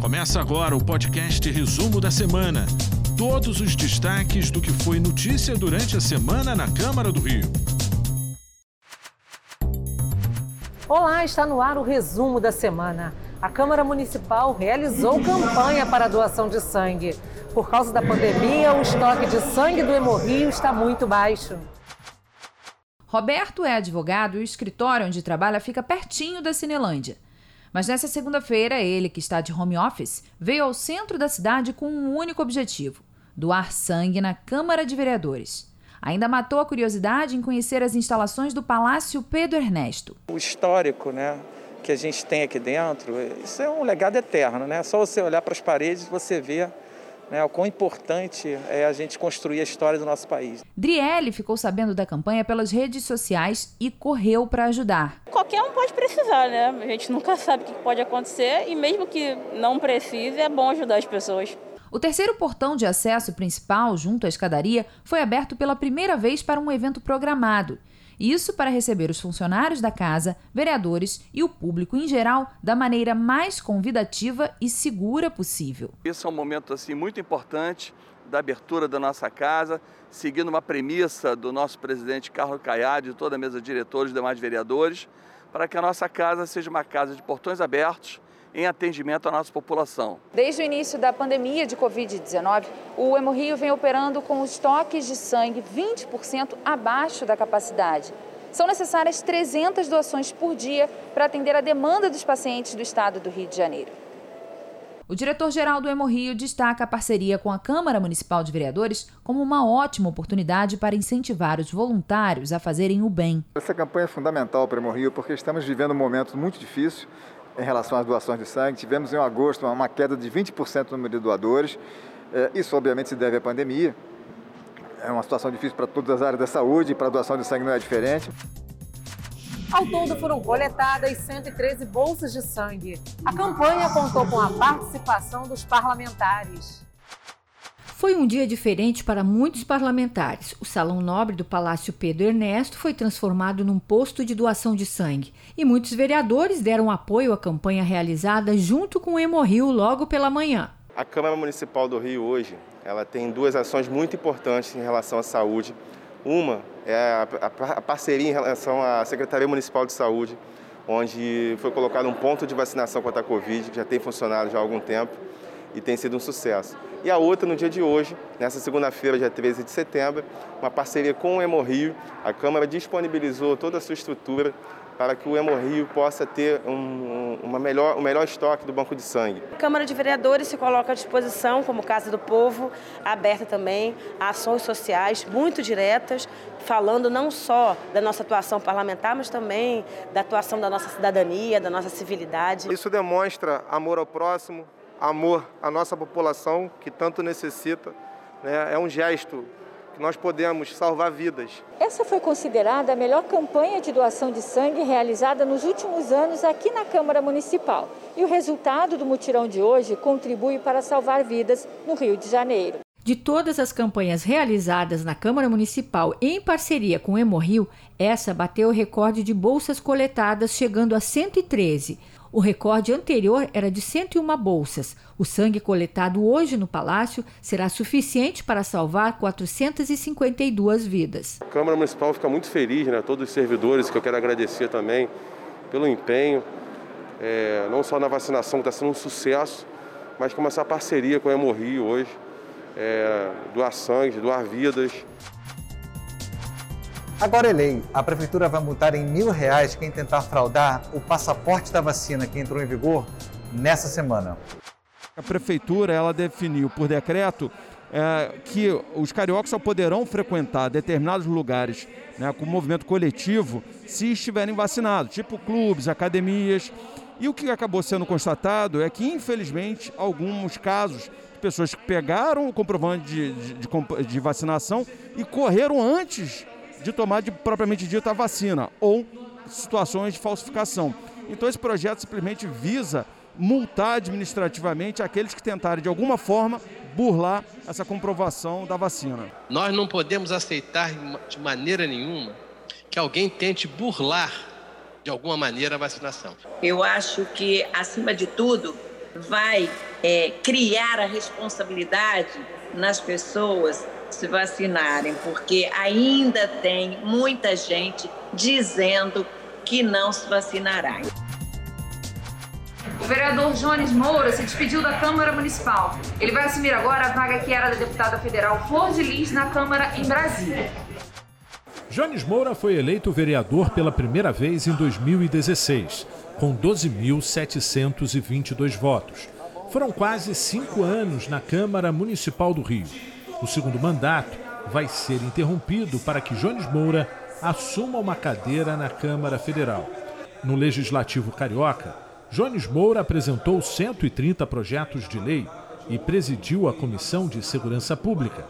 Começa agora o podcast Resumo da Semana. Todos os destaques do que foi notícia durante a semana na Câmara do Rio. Olá, está no ar o resumo da semana. A Câmara Municipal realizou campanha para doação de sangue. Por causa da pandemia, o estoque de sangue do Hemorrio está muito baixo. Roberto é advogado e o escritório onde trabalha fica pertinho da Cinelândia. Mas nessa segunda-feira, ele, que está de home office, veio ao centro da cidade com um único objetivo: doar sangue na Câmara de Vereadores. Ainda matou a curiosidade em conhecer as instalações do Palácio Pedro Ernesto. O histórico, né, que a gente tem aqui dentro, isso é um legado eterno, né? Só você olhar para as paredes você vê né, o quão importante é a gente construir a história do nosso país. Driele ficou sabendo da campanha pelas redes sociais e correu para ajudar. Qualquer um pode precisar, né? A gente nunca sabe o que pode acontecer e mesmo que não precise, é bom ajudar as pessoas. O terceiro portão de acesso principal, junto à escadaria, foi aberto pela primeira vez para um evento programado. Isso para receber os funcionários da casa, vereadores e o público em geral da maneira mais convidativa e segura possível. Isso é um momento assim muito importante da abertura da nossa casa, seguindo uma premissa do nosso presidente Carlos Caiado e toda a mesa de diretores e demais vereadores, para que a nossa casa seja uma casa de portões abertos, em atendimento à nossa população. Desde o início da pandemia de Covid-19, o Hemorrio vem operando com estoques de sangue 20% abaixo da capacidade. São necessárias 300 doações por dia para atender a demanda dos pacientes do estado do Rio de Janeiro. O diretor-geral do Hemorrio destaca a parceria com a Câmara Municipal de Vereadores como uma ótima oportunidade para incentivar os voluntários a fazerem o bem. Essa campanha é fundamental para o Hemorrio porque estamos vivendo um momento muito difícil em relação às doações de sangue. Tivemos em agosto uma queda de 20% no número de doadores. É, isso, obviamente, se deve à pandemia. É uma situação difícil para todas as áreas da saúde e para a doação de sangue não é diferente. Ao todo foram coletadas 113 bolsas de sangue. A campanha contou com a participação dos parlamentares. Foi um dia diferente para muitos parlamentares. O Salão Nobre do Palácio Pedro Ernesto foi transformado num posto de doação de sangue e muitos vereadores deram apoio à campanha realizada junto com o Hemorrio logo pela manhã. A Câmara Municipal do Rio hoje, ela tem duas ações muito importantes em relação à saúde. Uma é a, a, a parceria em relação à Secretaria Municipal de Saúde, onde foi colocado um ponto de vacinação contra a Covid, que já tem funcionado já há algum tempo e tem sido um sucesso. E a outra no dia de hoje, nessa segunda-feira, dia 13 de setembro, uma parceria com o Hemorrio. A Câmara disponibilizou toda a sua estrutura para que o Hemorrio possa ter um, uma melhor, um melhor estoque do banco de sangue. A Câmara de Vereadores se coloca à disposição, como Casa do Povo, aberta também a ações sociais muito diretas, falando não só da nossa atuação parlamentar, mas também da atuação da nossa cidadania, da nossa civilidade. Isso demonstra amor ao próximo, amor à nossa população que tanto necessita. Né? É um gesto que nós podemos salvar vidas. Essa foi considerada a melhor campanha de doação de sangue realizada nos últimos anos aqui na Câmara Municipal. E o resultado do mutirão de hoje contribui para salvar vidas no Rio de Janeiro. De todas as campanhas realizadas na Câmara Municipal em parceria com o Hemorrio, essa bateu o recorde de bolsas coletadas, chegando a 113. O recorde anterior era de 101 bolsas. O sangue coletado hoje no Palácio será suficiente para salvar 452 vidas. A Câmara Municipal fica muito feliz, né? todos os servidores, que eu quero agradecer também pelo empenho, é, não só na vacinação, que está sendo um sucesso, mas com essa parceria com a Hemorrio hoje, é, doar sangue, doar vidas. Agora é lei. A prefeitura vai multar em mil reais quem tentar fraudar o passaporte da vacina que entrou em vigor nessa semana. A prefeitura ela definiu por decreto é, que os cariocas só poderão frequentar determinados lugares né, com movimento coletivo se estiverem vacinados, tipo clubes, academias. E o que acabou sendo constatado é que, infelizmente, alguns casos pessoas que pegaram o comprovante de, de, de, de vacinação e correram antes de tomar de propriamente dita a vacina ou situações de falsificação. Então esse projeto simplesmente visa multar administrativamente aqueles que tentarem de alguma forma burlar essa comprovação da vacina. Nós não podemos aceitar de maneira nenhuma que alguém tente burlar de alguma maneira a vacinação. Eu acho que, acima de tudo, vai é, criar a responsabilidade nas pessoas se vacinarem, porque ainda tem muita gente dizendo que não se vacinará. O vereador Jones Moura se despediu da Câmara Municipal. Ele vai assumir agora a vaga que era da deputada federal Flor de Lis na Câmara em Brasília. Jones Moura foi eleito vereador pela primeira vez em 2016, com 12.722 votos. Foram quase cinco anos na Câmara Municipal do Rio. O segundo mandato vai ser interrompido para que Jones Moura assuma uma cadeira na Câmara Federal. No Legislativo Carioca, Jones Moura apresentou 130 projetos de lei e presidiu a Comissão de Segurança Pública.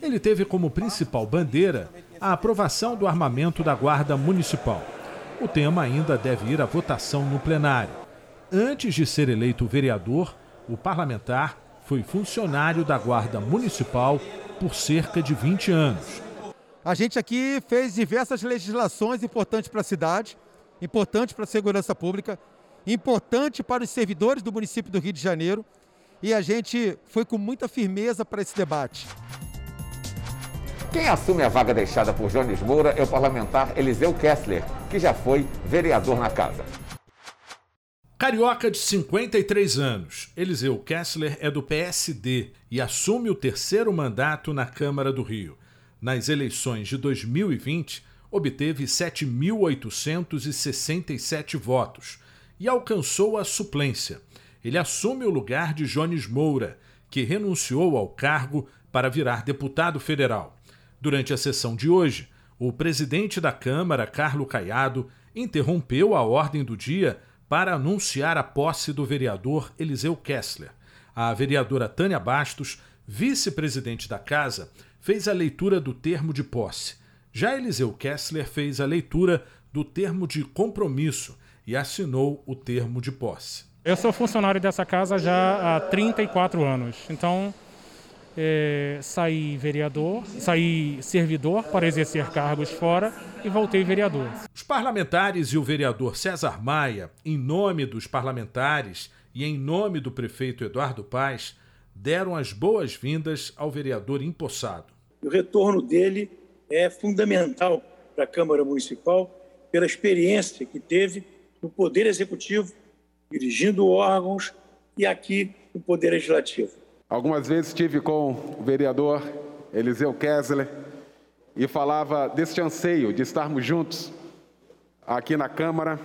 Ele teve como principal bandeira a aprovação do armamento da Guarda Municipal. O tema ainda deve ir à votação no plenário. Antes de ser eleito vereador, o parlamentar foi funcionário da Guarda Municipal por cerca de 20 anos. A gente aqui fez diversas legislações importantes para a cidade, importantes para a segurança pública, importante para os servidores do município do Rio de Janeiro e a gente foi com muita firmeza para esse debate. Quem assume a vaga deixada por Jones Moura é o parlamentar Eliseu Kessler, que já foi vereador na casa. Carioca de 53 anos, Eliseu Kessler é do PSD e assume o terceiro mandato na Câmara do Rio. Nas eleições de 2020, obteve 7.867 votos, e alcançou a suplência. Ele assume o lugar de Jones Moura, que renunciou ao cargo para virar deputado federal. Durante a sessão de hoje, o presidente da Câmara, Carlo Caiado, interrompeu a ordem do dia para anunciar a posse do vereador Eliseu Kessler. A vereadora Tânia Bastos, vice-presidente da casa, fez a leitura do termo de posse. Já Eliseu Kessler fez a leitura do termo de compromisso, e assinou o termo de posse. Eu sou funcionário dessa casa já há 34 anos, então é, saí vereador, saí servidor para exercer cargos fora e voltei vereador. Os parlamentares e o vereador César Maia, em nome dos parlamentares e em nome do prefeito Eduardo Paz, deram as boas-vindas ao vereador empossado. O retorno dele é fundamental para a Câmara Municipal pela experiência que teve no Poder Executivo, dirigindo órgãos, e aqui no Poder Legislativo. Algumas vezes estive com o vereador Eliseu Kessler e falava deste anseio de estarmos juntos aqui na Câmara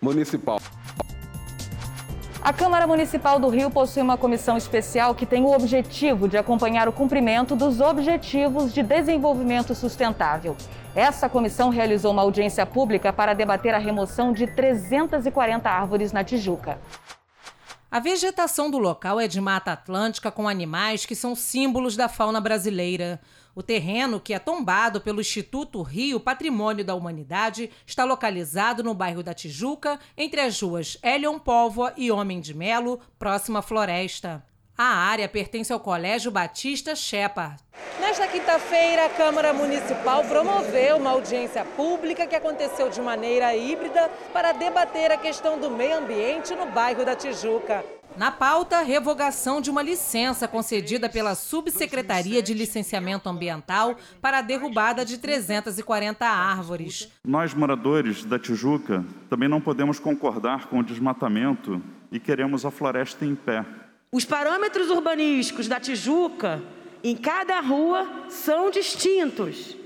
Municipal. A Câmara Municipal do Rio possui uma comissão especial que tem o objetivo de acompanhar o cumprimento dos Objetivos de Desenvolvimento Sustentável. Essa comissão realizou uma audiência pública para debater a remoção de 340 árvores na Tijuca. A vegetação do local é de mata atlântica com animais que são símbolos da fauna brasileira. O terreno, que é tombado pelo Instituto Rio Patrimônio da Humanidade, está localizado no bairro da Tijuca, entre as ruas Elion Póvoa e Homem de Melo, próxima à floresta. A área pertence ao Colégio Batista Shepard. Nesta quinta-feira, a Câmara Municipal promoveu uma audiência pública que aconteceu de maneira híbrida para debater a questão do meio ambiente no bairro da Tijuca. Na pauta, revogação de uma licença concedida pela Subsecretaria de Licenciamento Ambiental para a derrubada de 340 árvores. Nós, moradores da Tijuca, também não podemos concordar com o desmatamento e queremos a floresta em pé. Os parâmetros urbanísticos da Tijuca, em cada rua, são distintos.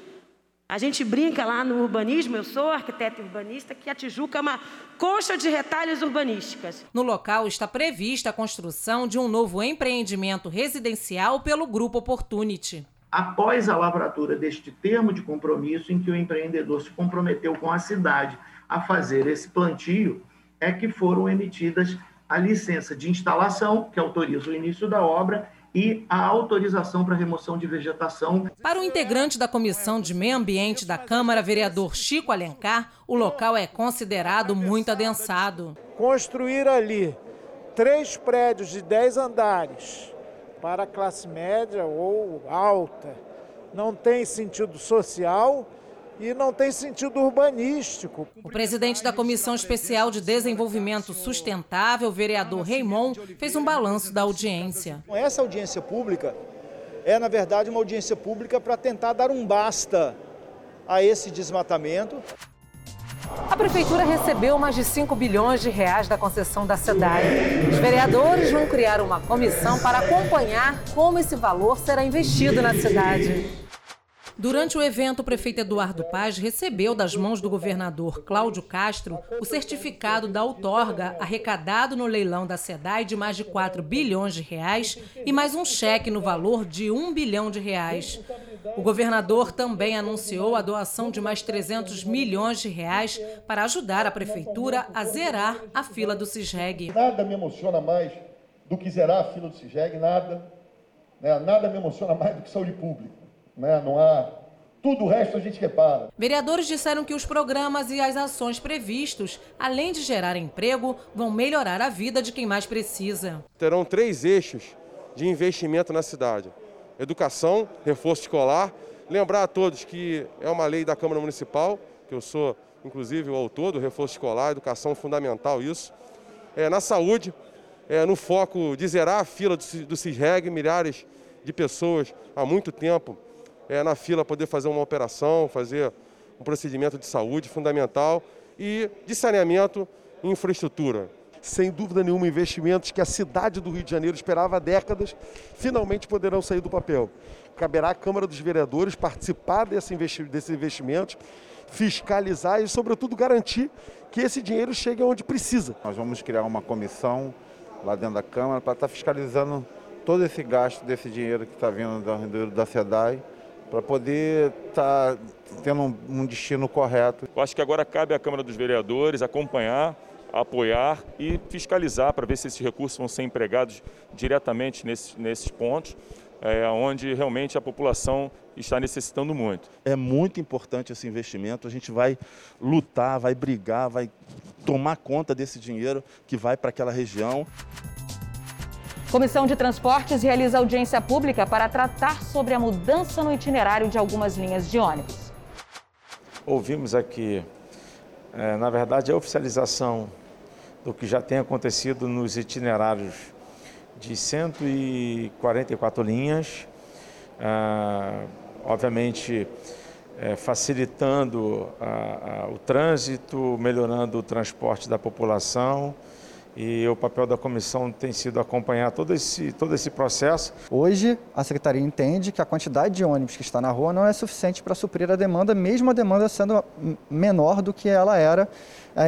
A gente brinca lá no urbanismo, eu sou arquiteto urbanista, que a Tijuca é uma coxa de retalhos urbanísticas. No local está prevista a construção de um novo empreendimento residencial pelo Grupo Opportunity. Após a lavratura deste termo de compromisso, em que o empreendedor se comprometeu com a cidade a fazer esse plantio, é que foram emitidas a licença de instalação, que autoriza o início da obra, e a autorização para remoção de vegetação. Para o integrante da Comissão de Meio Ambiente da Câmara, vereador Chico Alencar, o local é considerado muito adensado. Construir ali três prédios de 10 andares para a classe média ou alta não tem sentido social e não tem sentido urbanístico. O presidente da Comissão Especial de Desenvolvimento Sustentável, vereador Raimon, fez um balanço da audiência. Essa audiência pública é, na verdade, uma audiência pública para tentar dar um basta a esse desmatamento. A prefeitura recebeu mais de 5 bilhões de reais da concessão da SEDAI. Os vereadores vão criar uma comissão para acompanhar como esse valor será investido na cidade. Durante o evento, o prefeito Eduardo Paz recebeu das mãos do governador Cláudio Castro o certificado da outorga arrecadado no leilão da SEDAI de mais de 4 bilhões de reais e mais um cheque no valor de 1 bilhão de reais. O governador também anunciou a doação de mais 300 milhões de reais para ajudar a prefeitura a zerar a fila do CISREG. Nada me emociona mais do que zerar a fila do CISREG, nada. Né? Nada me emociona mais do que saúde pública né? não há. Tudo o resto a gente repara. Vereadores disseram que os programas e as ações previstos, além de gerar emprego, vão melhorar a vida de quem mais precisa. Terão três eixos de investimento na cidade: educação, reforço escolar. Lembrar a todos que é uma lei da Câmara Municipal, que eu sou, inclusive, o autor do reforço escolar, educação fundamental, isso. É, na saúde, é, no foco de zerar a fila do, do CISREG, milhares de pessoas há muito tempo é, na fila poder fazer uma operação, fazer um procedimento de saúde fundamental e de saneamento e infraestrutura. Sem dúvida nenhuma, investimentos que a cidade do Rio de Janeiro esperava há décadas, finalmente poderão sair do papel. Caberá à Câmara dos Vereadores participar desse investi desses investimentos, fiscalizar e, sobretudo, garantir que esse dinheiro chegue onde precisa. Nós vamos criar uma comissão lá dentro da Câmara para estar fiscalizando todo esse gasto desse dinheiro que está vindo da, da SEDAI para poder estar tá tendo um, um destino correto. Eu acho que agora cabe à Câmara dos Vereadores acompanhar apoiar e fiscalizar para ver se esses recursos vão ser empregados diretamente nesses, nesses pontos, é, onde realmente a população está necessitando muito. É muito importante esse investimento, a gente vai lutar, vai brigar, vai tomar conta desse dinheiro que vai para aquela região. Comissão de Transportes realiza audiência pública para tratar sobre a mudança no itinerário de algumas linhas de ônibus. Ouvimos aqui, é, na verdade, a oficialização do que já tem acontecido nos itinerários de 144 linhas, ah, obviamente é, facilitando a, a, o trânsito, melhorando o transporte da população e o papel da comissão tem sido acompanhar todo esse, todo esse processo. Hoje, a Secretaria entende que a quantidade de ônibus que está na rua não é suficiente para suprir a demanda, mesmo a demanda sendo menor do que ela era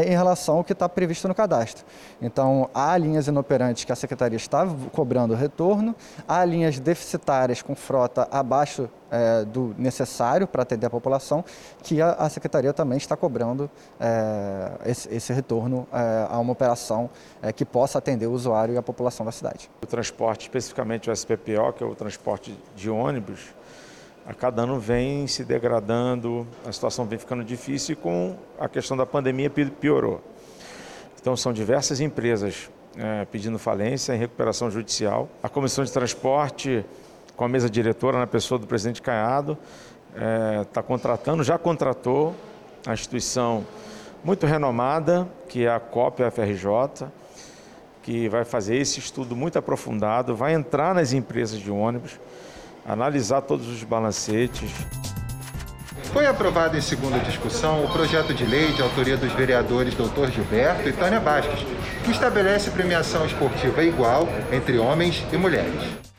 em relação ao que está previsto no cadastro. Então, há linhas inoperantes que a Secretaria está cobrando retorno, há linhas deficitárias com frota abaixo é, do necessário para atender a população, que a, a Secretaria também está cobrando é, esse, esse, retorno é, a uma operação é, que possa atender o usuário e a população da cidade. O transporte, especificamente o SPPO, que é o transporte de ônibus, a cada ano vem se degradando, a situação vem ficando difícil e com a questão da pandemia piorou. Então são diversas empresas é, pedindo falência em recuperação judicial. A Comissão de Transporte, com a mesa diretora na pessoa do presidente Caiado, está é, contratando, já contratou a instituição muito renomada, que é a COP FRJ, que vai fazer esse estudo muito aprofundado, vai entrar nas empresas de ônibus, analisar todos os balancetes. Foi aprovado em segunda discussão o projeto de lei de autoria dos vereadores Dr. Gilberto e Tânia Bastos, que estabelece premiação esportiva igual entre homens e mulheres.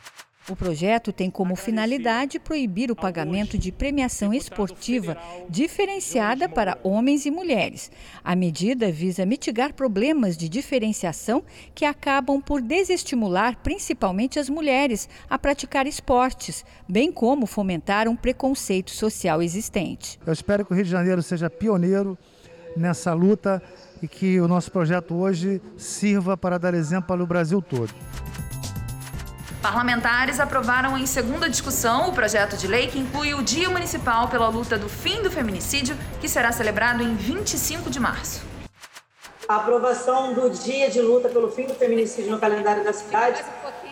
O projeto tem como finalidade proibir o pagamento de premiação esportiva diferenciada para homens e mulheres. A medida visa mitigar problemas de diferenciação que acabam por desestimular principalmente as mulheres a praticar esportes, bem como fomentar um preconceito social existente. Eu espero que o Rio de Janeiro seja pioneiro nessa luta e que o nosso projeto hoje sirva para dar exemplo para o Brasil todo. Parlamentares aprovaram em segunda discussão o projeto de lei que inclui o Dia Municipal pela luta do fim do feminicídio, que será celebrado em 25 de março. A aprovação do Dia de Luta pelo Fim do Feminicídio no calendário da cidade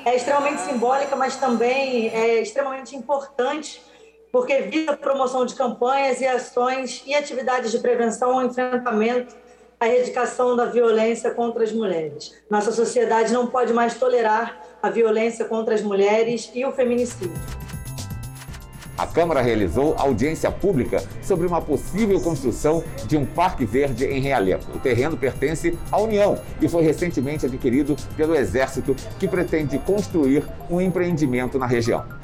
é extremamente simbólica, mas também é extremamente importante porque visa a promoção de campanhas e ações e atividades de prevenção ao enfrentamento à erradicação da violência contra as mulheres. Nossa sociedade não pode mais tolerar a violência contra as mulheres e o feminicídio. A Câmara realizou audiência pública sobre uma possível construção de um parque verde em Realengo. O terreno pertence à União e foi recentemente adquirido pelo Exército, que pretende construir um empreendimento na região.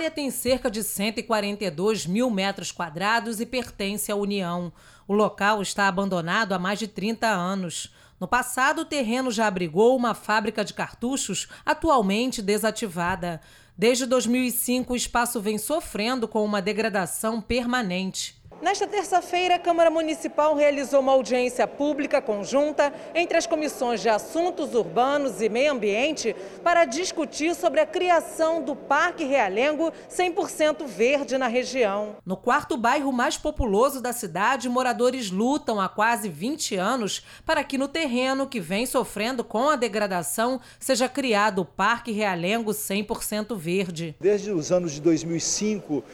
Área tem cerca de 142 mil metros quadrados e pertence à União. O local está abandonado há mais de 30 anos. No passado, o terreno já abrigou uma fábrica de cartuchos, atualmente desativada. Desde 2005, o espaço vem sofrendo com uma degradação permanente. Nesta terça-feira, a Câmara Municipal realizou uma audiência pública conjunta entre as comissões de Assuntos Urbanos e Meio Ambiente para discutir sobre a criação do Parque Realengo 100% verde na região. No quarto bairro mais populoso da cidade, moradores lutam há quase 20 anos para que no terreno que vem sofrendo com a degradação seja criado o Parque Realengo 100% verde. Desde os anos de 2005,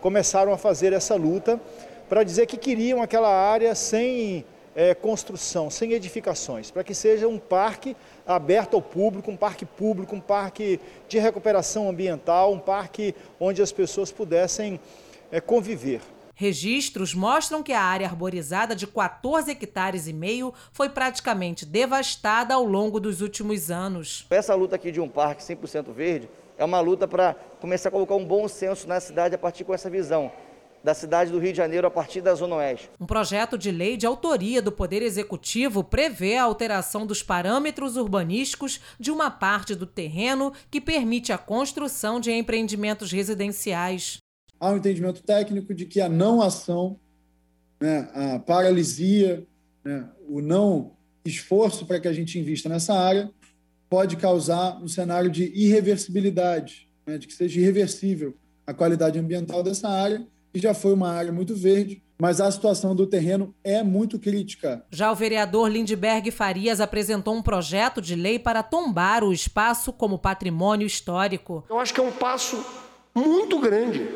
começaram a fazer essa luta para dizer que queriam aquela área sem é, construção, sem edificações, para que seja um parque aberto ao público, um parque público, um parque de recuperação ambiental, um parque onde as pessoas pudessem é, conviver. Registros mostram que a área arborizada de 14 hectares e meio foi praticamente devastada ao longo dos últimos anos. Essa luta aqui de um parque 100% verde é uma luta para começar a colocar um bom senso na cidade a partir com essa visão da cidade do Rio de Janeiro a partir da Zona Oeste. Um projeto de lei de autoria do Poder Executivo prevê a alteração dos parâmetros urbanísticos de uma parte do terreno que permite a construção de empreendimentos residenciais. Há um entendimento técnico de que a não ação, né, a paralisia, né, o não esforço para que a gente invista nessa área pode causar um cenário de irreversibilidade, né, de que seja irreversível a qualidade ambiental dessa área que já foi uma área muito verde, mas a situação do terreno é muito crítica. Já o vereador Lindbergh Farias apresentou um projeto de lei para tombar o espaço como patrimônio histórico. Eu acho que é um passo muito grande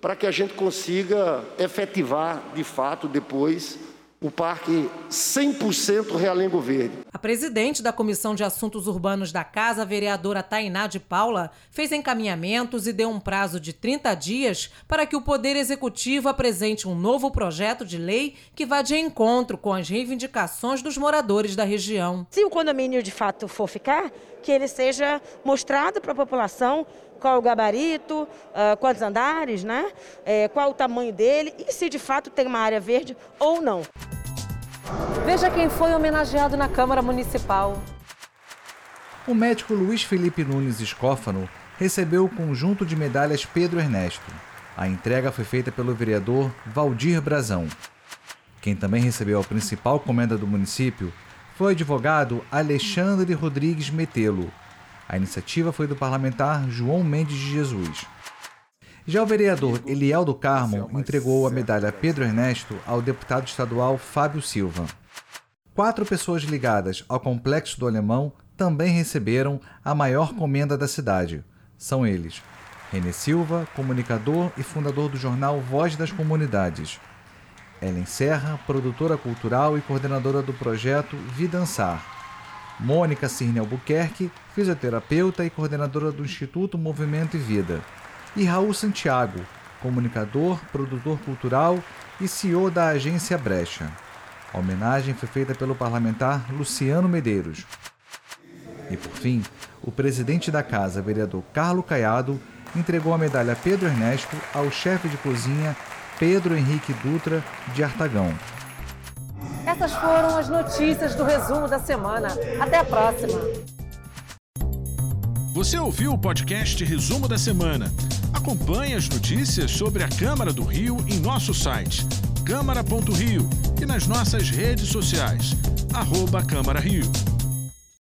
para que a gente consiga efetivar, de fato, depois o Parque 100% Realengo Verde. A presidente da Comissão de Assuntos Urbanos da Casa, a vereadora Tainá de Paula, fez encaminhamentos e deu um prazo de 30 dias para que o Poder Executivo apresente um novo projeto de lei que vá de encontro com as reivindicações dos moradores da região. Se o condomínio de fato for ficar, que ele seja mostrado para a população qual o gabarito, uh, quantos andares, né? É, qual o tamanho dele e se de fato tem uma área verde ou não. Veja quem foi homenageado na Câmara Municipal. O médico Luiz Felipe Nunes Escófano recebeu o conjunto de medalhas Pedro Ernesto. A entrega foi feita pelo vereador Valdir Brazão. Quem também recebeu a principal comenda do município foi o advogado Alexandre Rodrigues Metelo, a iniciativa foi do parlamentar João Mendes de Jesus. Já o vereador Eliel do Carmo entregou a medalha Pedro Ernesto ao deputado estadual Fábio Silva. Quatro pessoas ligadas ao Complexo do Alemão também receberam a maior comenda da cidade. São eles: René Silva, comunicador e fundador do jornal Voz das Comunidades. Ellen Serra, produtora cultural e coordenadora do projeto Vidançar. Mônica Cirne Albuquerque, fisioterapeuta e coordenadora do Instituto Movimento e Vida. E Raul Santiago, comunicador, produtor cultural e CEO da agência Brecha. A homenagem foi feita pelo parlamentar Luciano Medeiros. E por fim, o presidente da casa, vereador Carlo Caiado, entregou a medalha Pedro Ernesto ao chefe de cozinha Pedro Henrique Dutra de Artagão. Essas foram as notícias do resumo da semana. Até a próxima. Você ouviu o podcast Resumo da Semana? Acompanhe as notícias sobre a Câmara do Rio em nosso site câmara.rio e nas nossas redes sociais, arroba Câmara Rio.